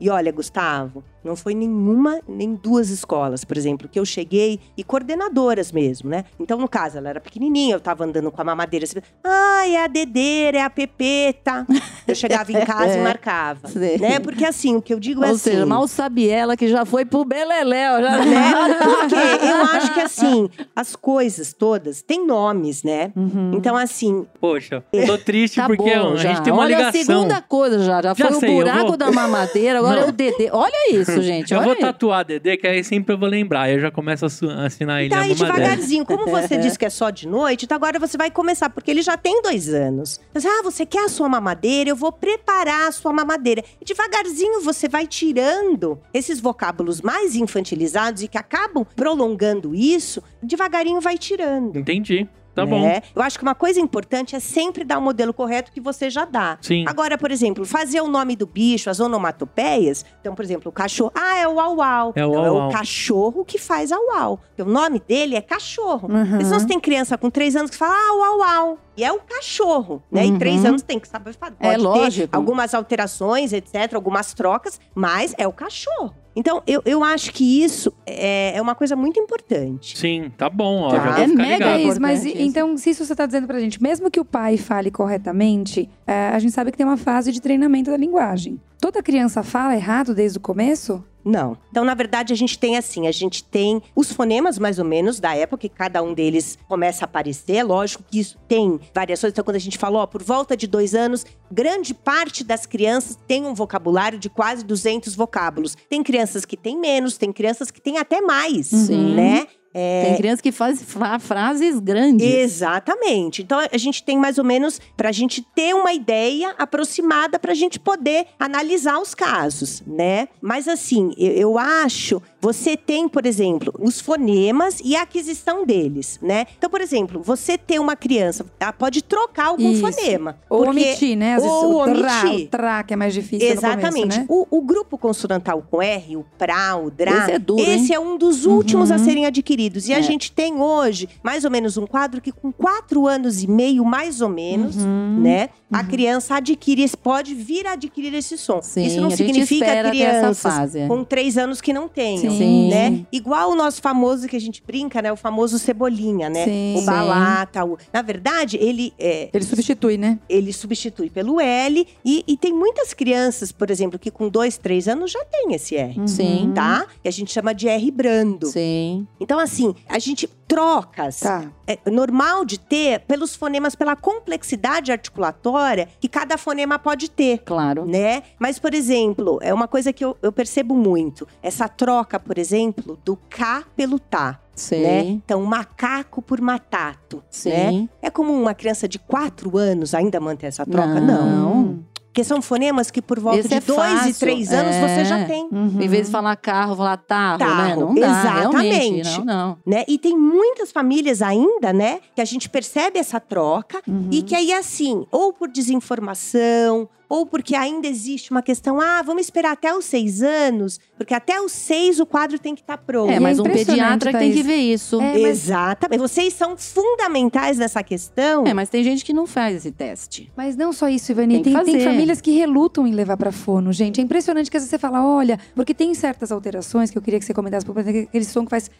E olha, Gustavo, não foi nenhuma, nem duas escolas, por exemplo, que eu cheguei, e coordenadoras mesmo, né? Então, no caso, ela era pequenininha, eu tava andando com a mamadeira, assim, ah, é a dedeira, é a pepeta. Eu chegava em casa e marcava, Sei. né? Porque assim, o que eu digo é Ou assim… seja, mal sabe ela que já foi pro Beleléu. Já... né? Porque eu acho que assim, as coisas todas têm nomes, né? Então, assim, Poxa, tô triste Tá porque bom, a já. gente tem uma Olha ligação. a segunda coisa já. Já, Já foi sei, o eu buraco vou- da mamadeira, agora Não. é o Dedê. Olha isso, gente. Eu vou tatuar Dedê, que aí sempre eu vou lembrar. Eu já começo a assinar ele tá aí devagarzinho. Como você disse que é só de noite, então agora você vai começar, porque ele já tem dois anos. Mas, ah, você quer a sua mamadeira? Eu vou preparar a sua mamadeira. E devagarzinho você vai tirando esses vocábulos mais infantilizados e que acabam prolongando isso, devagarinho vai tirando. Entendi. Tá bom. né? Eu acho que uma coisa importante é sempre dar o modelo correto que você já dá. Sim. Agora, por exemplo, fazer o nome do bicho, as onomatopeias. Então, por exemplo, o cachorro. Ah, é o au-au. É o Não, au-au. é o cachorro que faz au-au. Porque o nome dele é cachorro. Uhum. Porque senão você tem criança com três anos que fala, ah, o au-au. E é o cachorro, né? Uhum. E três anos tem que saber falar. É lógico. ter algumas alterações, etc., algumas trocas, mas é o cachorro. Então, eu, eu acho que isso é, é uma coisa muito importante. Sim, tá bom, ó. Tá. Já vou É mega ligado. Isso, mas isso. então, se isso você está dizendo pra gente, mesmo que o pai fale corretamente, é, a gente sabe que tem uma fase de treinamento da linguagem. Toda criança fala errado desde o começo? Não. Então, na verdade, a gente tem assim, a gente tem os fonemas mais ou menos da época que cada um deles começa a aparecer. Lógico que isso tem variações. Então, quando a gente falou, ó, por volta de dois anos, grande parte das crianças tem um vocabulário de quase 200 vocábulos. Tem crianças que têm menos, tem crianças que têm até mais, Sim. né? É, Tem criança que faz fra- frases grandes. Exatamente. Então a gente tem mais ou menos para a gente ter uma ideia aproximada para a gente poder analisar os casos, né? Mas assim, eu, eu acho você tem, por exemplo, os fonemas e a aquisição deles, né? Então, por exemplo, você ter uma criança, ela pode trocar algum Isso. fonema. Ou porque- omitir, né? Às vezes ou o tra, omitir. o tra, que é mais difícil Exatamente. começo, né? o, o grupo consonantal com R, o PRA, o DRA, Esse é duro, esse hein? é um dos últimos a Uhum. serem adquiridos. E a É. gente tem hoje, mais ou menos, um quadro que com quatro anos e meio, mais ou menos, Uhum. né? A criança adquire, pode vir a adquirir esse som. Sim, Isso não significa crianças fase. com três anos que não tenham, Sim. né? Igual o nosso famoso que a gente brinca, né? O famoso cebolinha, né? Sim. O balata. O... Na verdade, ele é, Ele substitui, né? ele substitui pelo L. E, e tem muitas crianças, por exemplo, que com dois, três anos já tem esse R. Sim. Tá? Que a gente chama de R brando. Sim. Então, assim, a gente trocas. Tá. É normal de ter pelos fonemas, pela complexidade articulatória que cada fonema pode ter. Claro. Né? Mas, por exemplo, é uma coisa que eu, eu percebo muito. Essa troca, por exemplo, do K pelo tá. Né? Então, macaco por matato, Sim. né? É como uma criança de quatro anos ainda manter essa troca? Não. Não. Porque são fonemas que por volta Esse de é dois fácil, e três anos é. você já tem. Uhum. Em vez de falar carro, falar tarro, né? Tarro, Não dá, exatamente. Não, não. Né? E tem muitas famílias ainda, né, que a gente percebe essa troca Uhum. e que aí assim, ou por desinformação, ou porque ainda existe uma questão, ah, vamos esperar até os seis anos, porque até os seis o quadro tem que estar pronto. É, E é mas um pediatra que tem que ver isso. É, mas- Exatamente. Vocês são fundamentais nessa questão. É, mas tem gente que não faz esse teste. Mas não só isso, Ivani. Tem que Tem, tem famílias que relutam em levar pra fono, gente. É impressionante que às vezes você fala, olha, porque tem certas alterações que eu queria que você comentasse, por exemplo, aquele som que faz.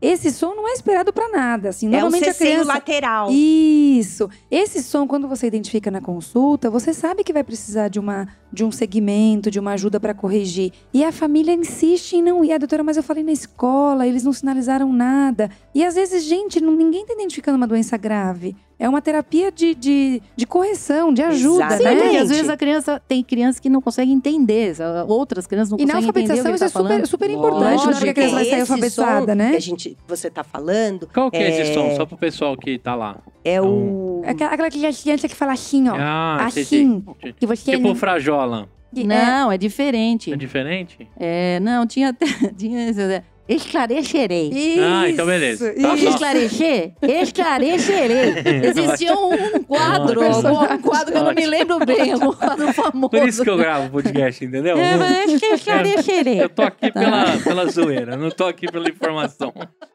Esse som não é esperado pra nada, assim. é Normalmente a ceceio criança. lateral. Isso. Esse som, quando você identifica na consulta, você sabe que vai precisar de, uma, de um segmento, de uma ajuda para corrigir. E a família insiste em não ir. Ah, doutora, mas eu falei na escola, eles não sinalizaram nada. E às vezes, gente, ninguém tá identificando uma doença grave. É uma terapia de, de, de correção, de ajuda, Sim, Exatamente. né? porque às vezes a criança tem crianças que não conseguem entender, outras crianças não E na conseguem entender o que alfabetização isso tá é super, falando. super importante, né? Lógico. Porque a criança vai sair Esse alfabetizada, né? Que a gente, você tá falando Qual que é, esse É. som? Só pro pessoal que tá lá. é o. Aquela, aquela criança que fala assim, ó. Ah, assim. entendi. Que você Tipo não- frajola. que- Não, é diferente. É diferente? É, não, tinha até. Tinha, esclarecerei. Ah, então beleza. Isso, Tá esclarecer? Esclarecerei. Existia um quadro, algum quadro que eu não me lembro bem, algum quadro famoso. Por isso que eu gravo o podcast, entendeu? É, mas acho que esclarecerei. Eu tô aqui pela, pela zoeira, não tô aqui pela informação.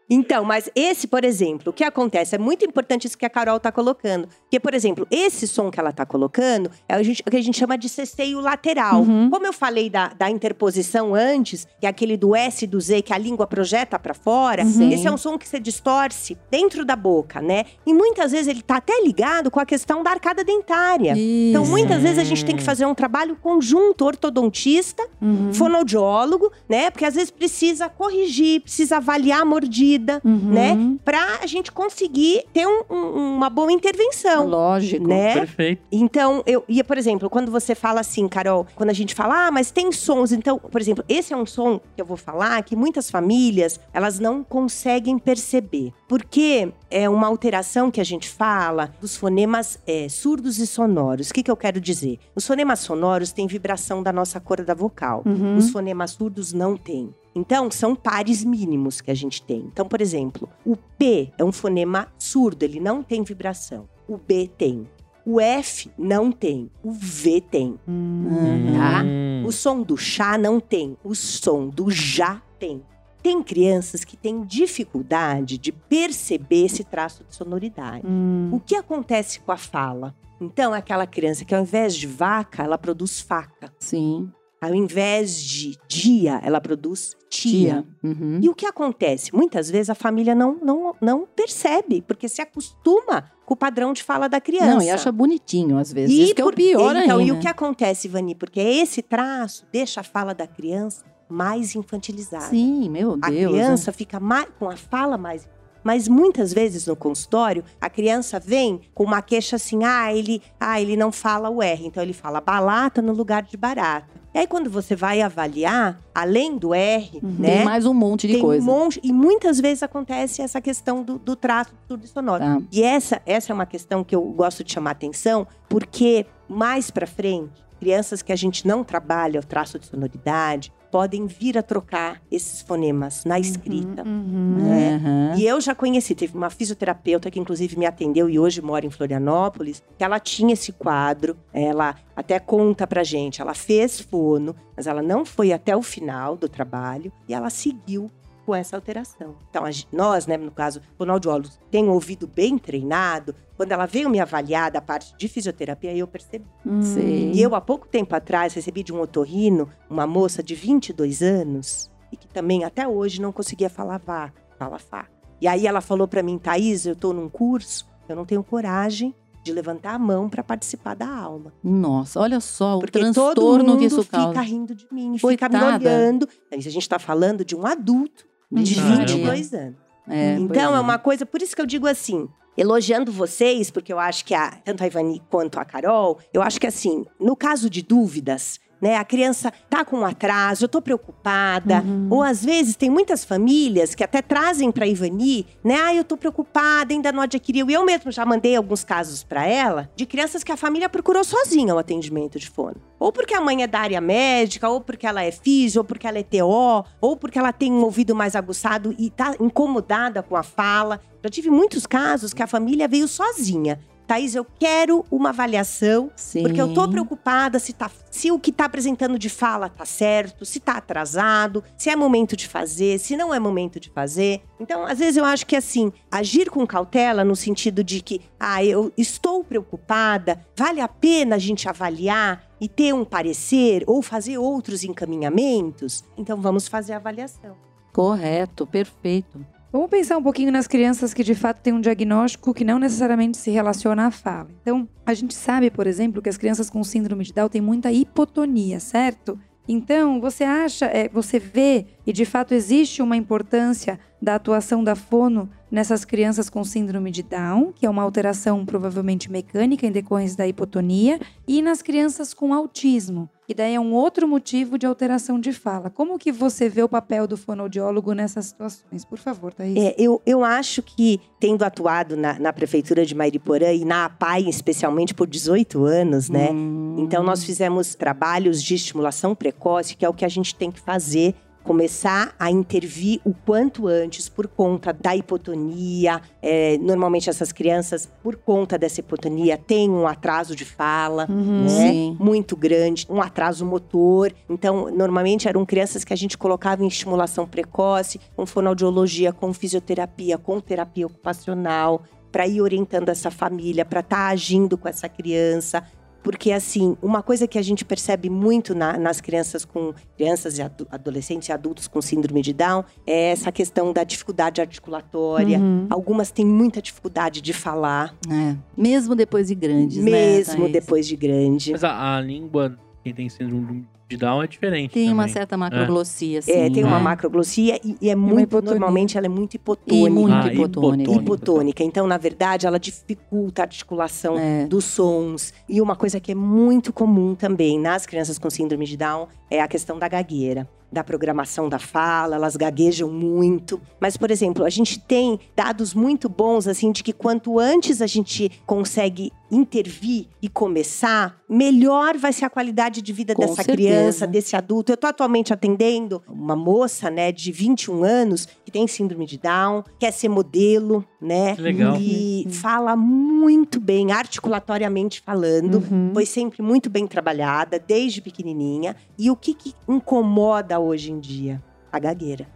Então, mas esse, por exemplo, o que acontece? É muito importante isso que a Carol tá colocando. Porque, por exemplo, esse som que ela tá colocando é o, que a gente chama de cesteio lateral. Uhum. Como eu falei da, da interposição antes, que é aquele do S e do Z que a língua projeta pra fora, Sim. esse é um som que você distorce dentro da boca, né? E muitas vezes ele tá até ligado com a questão da arcada dentária. Então, Isso. muitas vezes a gente tem que fazer um trabalho conjunto, ortodontista, Uhum. fonoaudiólogo, né? Porque às vezes precisa corrigir, precisa avaliar a mordida, Uhum. né? Pra a gente conseguir ter um- um- uma boa intervenção. Lógico. Né? Perfeito. Então, eu ia, por exemplo, quando você fala assim, Carol, quando a gente fala, ah, mas tem sons. Então, por exemplo, esse é um som que eu vou falar que muitas famílias, elas não conseguem perceber. Porque é uma alteração que a gente fala dos fonemas é, surdos e sonoros. O que, que eu quero dizer? Os fonemas sonoros têm vibração da nossa corda vocal. Uhum. Os fonemas surdos não têm. Então, são pares mínimos que a gente tem. Então, por exemplo, o P é um fonema surdo, ele não tem vibração. O B tem. O F não tem. O V tem. Tá? Hum. O som do chá não tem. O som do já tem. Tem crianças que têm dificuldade de perceber esse traço de sonoridade. Hum. O que acontece com a fala? Então, é aquela criança que ao invés de vaca, ela produz faca. Sim. Ao invés de dia, ela produz tia. Tia. Uhum. E o que acontece? Muitas vezes a família não, não, não percebe, porque se acostuma com o padrão de fala da criança. Não, e acha bonitinho às vezes. E Isso que é o pior então, ainda. E o que acontece, Ivani? Porque esse traço deixa a fala da criança mais infantilizada. Sim, meu A Deus. criança fica mais, com a fala mais. Mas muitas vezes no consultório, a criança vem com uma queixa assim: ah, ele, ah, ele não fala o R, então ele fala balata no lugar de barata. E aí, quando você vai avaliar, além do R, Tem né? mais um monte de tem coisa. um monte. E muitas vezes acontece essa questão do, do traço surdo e sonoro. Tá. E essa, essa é uma questão que eu gosto de chamar atenção, porque mais pra frente, crianças que a gente não trabalha o traço de sonoridade podem vir a trocar esses fonemas na escrita. Uhum. né? Aham. E eu já conheci, teve uma fisioterapeuta que inclusive me atendeu e hoje mora em Florianópolis, que ela tinha esse quadro, ela até conta pra gente, ela fez fono, mas ela não foi até o final do trabalho e ela seguiu com essa alteração. Então, nós, né, no caso, fonoaudiólogos, tem um ouvido bem treinado, quando ela veio me avaliar da parte de fisioterapia, eu percebi. Hum. Sei. E eu, há pouco tempo atrás, recebi de um otorrino uma moça de 22 anos e que também até hoje não conseguia falar vaca, fala faca. E aí ela falou pra mim, Thaís, eu tô num curso, eu não tenho coragem de levantar a mão pra participar da aula. Nossa, olha só Porque o todo transtorno mundo que isso fica causa. rindo de mim, fica me Coitada. olhando. A gente tá falando de um adulto de Caramba. 22 anos. É, Então pois é uma coisa, por isso que eu digo assim, elogiando vocês, porque eu acho que a, tanto a Ivani quanto a Carol, eu acho que assim, no caso de dúvidas, né? A criança tá com um atraso, eu tô preocupada. Ou às vezes tem muitas famílias que até trazem para Ivani, né? Ah, eu tô preocupada, ainda não adquiriu. E eu mesmo já mandei alguns casos para ela de crianças que a família procurou sozinha o atendimento de fono. Ou porque a mãe é da área médica, ou porque ela é física, ou porque ela é TO, ou porque ela tem um ouvido mais aguçado e tá incomodada com a fala. Já tive muitos casos que a família veio sozinha. Thaís, eu quero uma avaliação, Sim. porque eu tô preocupada se, tá, se o que tá apresentando de fala tá certo, se tá atrasado, se é momento de fazer, se não é momento de fazer. Então, às vezes eu acho que assim, agir com cautela no sentido de que, ah, eu estou preocupada, vale a pena a gente avaliar e ter um parecer ou fazer outros encaminhamentos? Então vamos fazer a avaliação. Correto, perfeito. Vamos pensar um pouquinho nas crianças que de fato têm um diagnóstico que não necessariamente se relaciona à fala. Então, a gente sabe, por exemplo, que as crianças com síndrome de Down têm muita hipotonia, certo? Então, você acha, é, você vê e de fato existe uma importância da atuação da fono nessas crianças com síndrome de Down, que é uma alteração provavelmente mecânica em decorrência da hipotonia, e nas crianças com autismo, que daí é um outro motivo de alteração de fala. Como que você vê o papel do fonoaudiólogo nessas situações? Por favor, Thaís. É, eu, eu acho que, tendo atuado na, na prefeitura de Mairiporã e na APAI, especialmente por 18 anos, né? Hum. Então, nós fizemos trabalhos de estimulação precoce, que é o que a gente tem que fazer. Começar a intervir o quanto antes por conta da hipotonia. É, normalmente, essas crianças, por conta dessa hipotonia, têm um atraso de fala né? Sim. muito grande, um atraso motor. Então, normalmente eram crianças que a gente colocava em estimulação precoce, com fonoaudiologia, com fisioterapia, com terapia ocupacional, para ir orientando essa família, para estar agindo com essa criança. Porque, assim, uma coisa que a gente percebe muito na- nas crianças com crianças e adu- adolescentes e adultos com síndrome de Down é essa questão da dificuldade articulatória. Algumas têm muita dificuldade de falar, É. Mesmo depois de grandes, né, mesmo Thaís? depois de grande. Mas a, a língua, quem tem síndrome de Down é diferente. Tem uma também. certa macroglossia, sim. É, tem uma né? macroglossia e, e é muito, normalmente ela é muito E hipotônica. muito Ah, hipotônica. hipotônica. Hipotônica. Então, na verdade, ela dificulta a articulação É. dos sons. E uma coisa que é muito comum também nas crianças com síndrome de Down é a questão da gagueira. Da programação da fala, elas gaguejam muito. Mas, por exemplo, a gente tem dados muito bons, assim, de que quanto antes a gente consegue intervir e começar, melhor vai ser a qualidade de vida Com dessa certeza. criança, desse adulto. Eu tô atualmente atendendo uma moça, né, de 21 anos, que tem síndrome de Down, quer ser modelo, né? Que legal. E fala muito bem, articulatoriamente falando. Uhum. Foi sempre muito bem trabalhada, desde pequenininha. E o que, que incomoda hoje em dia? A gagueira.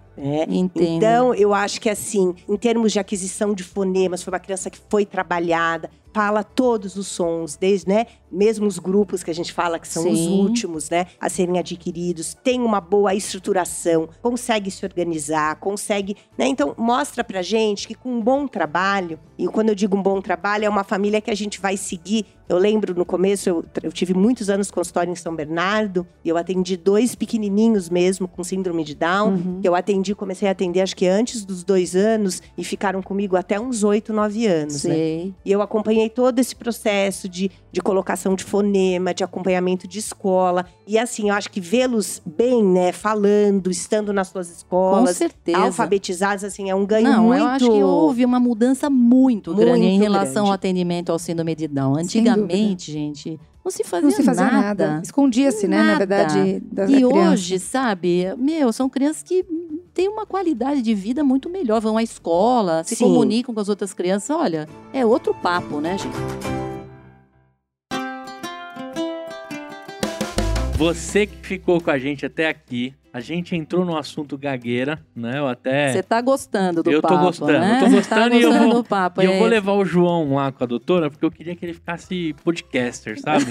Entendo. Então, eu acho que assim, em termos de aquisição de fonemas, foi uma criança que foi trabalhada, fala todos os sons, desde, né, mesmo os grupos que a gente fala que são os Sim. últimos, né, a serem adquiridos, tem uma boa estruturação, consegue se organizar, consegue, né? Então, mostra pra gente que com um bom trabalho, e quando eu digo um bom trabalho, é uma família que a gente vai seguir. Eu lembro no começo, eu, eu tive muitos anos consultório em São Bernardo, e eu atendi dois pequenininhos mesmo com síndrome de Down, que eu atendi, comecei a atender acho que antes dos dois anos, e ficaram comigo até uns oito, nove anos, né? Sei. E eu acompanhei todo esse processo de, de colocação de fonema, de acompanhamento de escola. E assim, eu acho que vê-los bem, né, falando, estando nas suas Com escolas, certeza. alfabetizados, assim, é um ganho Não, muito... eu acho que houve uma mudança muito, Muito grande em relação grande. ao atendimento ao síndrome de Down. Antigamente, gente, não se fazia, Não se fazia nada. Escondia-se, né, na Nada. verdade, da, da E criança. hoje, sabe, meu, são crianças que têm uma qualidade de vida muito melhor, vão à escola, se Sim. comunicam com as outras crianças. Olha, é outro papo, né, gente? Você que ficou com a gente até aqui, a gente entrou no assunto gagueira, né? Eu até. Você tá gostando do Eu tô papo, gostando, né? eu tô Você gostando tá e eu gostando vou- do papo. E eu é. vou levar o João lá com a doutora, porque eu queria que ele ficasse podcaster, sabe?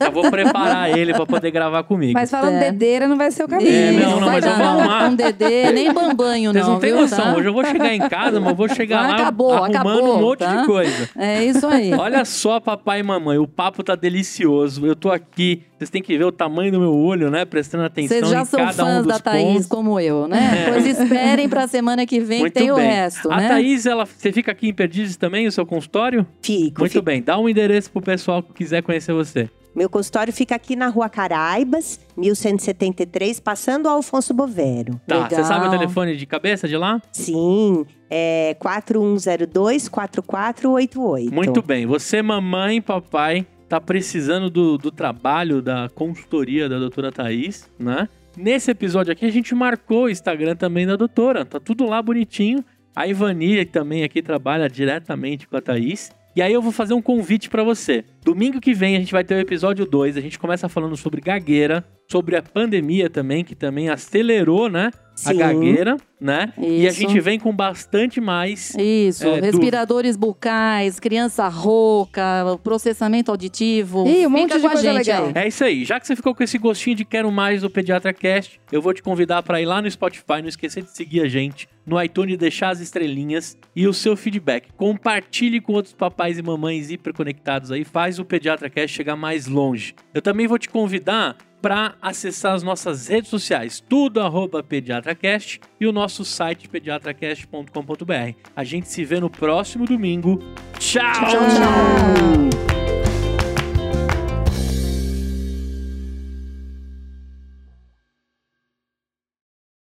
eu vou preparar ele pra poder gravar comigo. Mas falando É. dedeira não vai ser o caminho. É, não, não, vai mas eu vou não. arrumar. Um Dedê, nem bambanho, Vocês não. não têm noção. tá? Hoje eu vou chegar em casa, mas eu vou chegar lá Acabou, arrumando acabou, um monte tá? de coisa. É isso aí. Olha só, papai e mamãe, o papo tá delicioso. Eu tô aqui, vocês têm que ver o tamanho do meu olho, né? Prestando atenção Vocês já em são cada um fãs dos da Thaís pontos. como eu, né? Pois esperem pra semana que vem Muito que tem o bem. resto, a né? Thaís, ela, você fica aqui em Perdizes também, o seu consultório? Fico, Muito fico. bem, dá um endereço pro pessoal que quiser conhecer você. Meu consultório fica aqui na Rua Caraibas, 1173, passando ao Alfonso Bovero. Tá, você Legal. sabe o telefone de cabeça de lá? Sim, é 4102-4488. Muito bem. Você, mamãe, papai, tá precisando do, do trabalho da consultoria da doutora Thaís, né? Nesse episódio aqui, a gente marcou o Instagram também da doutora. Tá tudo lá bonitinho. A Ivani também aqui trabalha diretamente com a Thaís. E aí eu vou fazer um convite pra você. Domingo que vem a gente vai ter o episódio 2. A gente começa falando sobre gagueira, sobre a pandemia também, que também acelerou, né? A Sim. gagueira, né? E a Isso. gente vem com bastante mais Isso, É, respiradores bucais, criança rouca, processamento auditivo. Ih, um monte de a coisa gente legal. aí. É isso aí. Já que você ficou com esse gostinho de quero mais do Pediatra Cast, eu vou te convidar para ir lá no Spotify, não esquecer de seguir a gente, no iTunes deixar as estrelinhas e o seu feedback. Compartilhe com outros papais e mamães hiperconectados aí, faz o Pediatra Cast chegar mais longe. Eu também vou te convidar para acessar as nossas redes sociais, tudo arroba pediatracast e o nosso site pediatracast.com.br. A gente se vê no próximo domingo. tchau. Tchau, tchau.